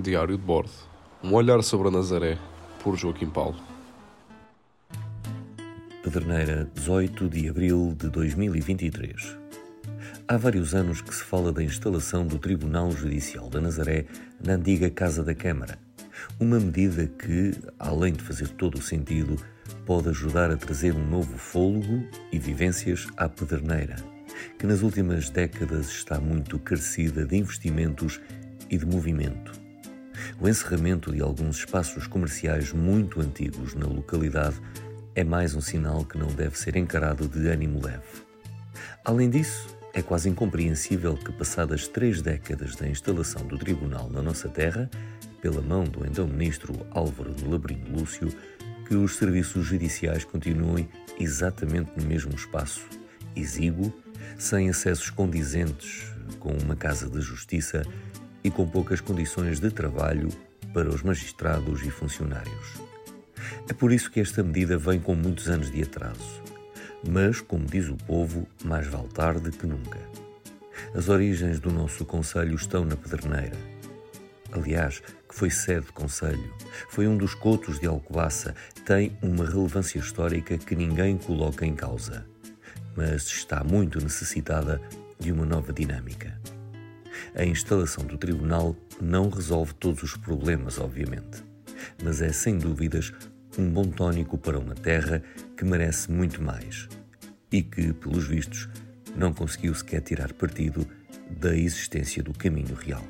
Diário de bordo. Um olhar sobre a Nazaré, por Joaquim Paulo. Pedreneira, 18 de abril de 2023. Há vários anos que se fala da instalação do Tribunal Judicial da Nazaré na antiga Casa da Câmara. Uma medida que, além de fazer todo o sentido, pode ajudar a trazer um novo fôlego e vivências à Pedreneira, que nas últimas décadas está muito carecida de investimentos e de movimento. O encerramento de alguns espaços comerciais muito antigos na localidade é mais um sinal que não deve ser encarado de ânimo leve. Além disso, é quase incompreensível que, passadas três décadas da instalação do tribunal na nossa terra, pela mão do então ministro Álvaro de Labrinho Lúcio, que os serviços judiciais continuem exatamente no mesmo espaço, exíguo, sem acessos condizentes com uma casa de justiça e com poucas condições de trabalho para os magistrados e funcionários. É por isso que esta medida vem com muitos anos de atraso. Mas, como diz o povo, mais vale tarde que nunca. As origens do nosso Conselho estão na Pedreneira. Aliás, que foi sede de Conselho, foi um dos cotos de Alcobaça, tem uma relevância histórica que ninguém coloca em causa, mas está muito necessitada de uma nova dinâmica. A instalação do tribunal não resolve todos os problemas, obviamente, mas é sem dúvidas um bom tónico para uma terra que merece muito mais e que, pelos vistos, não conseguiu sequer tirar partido da existência do caminho real.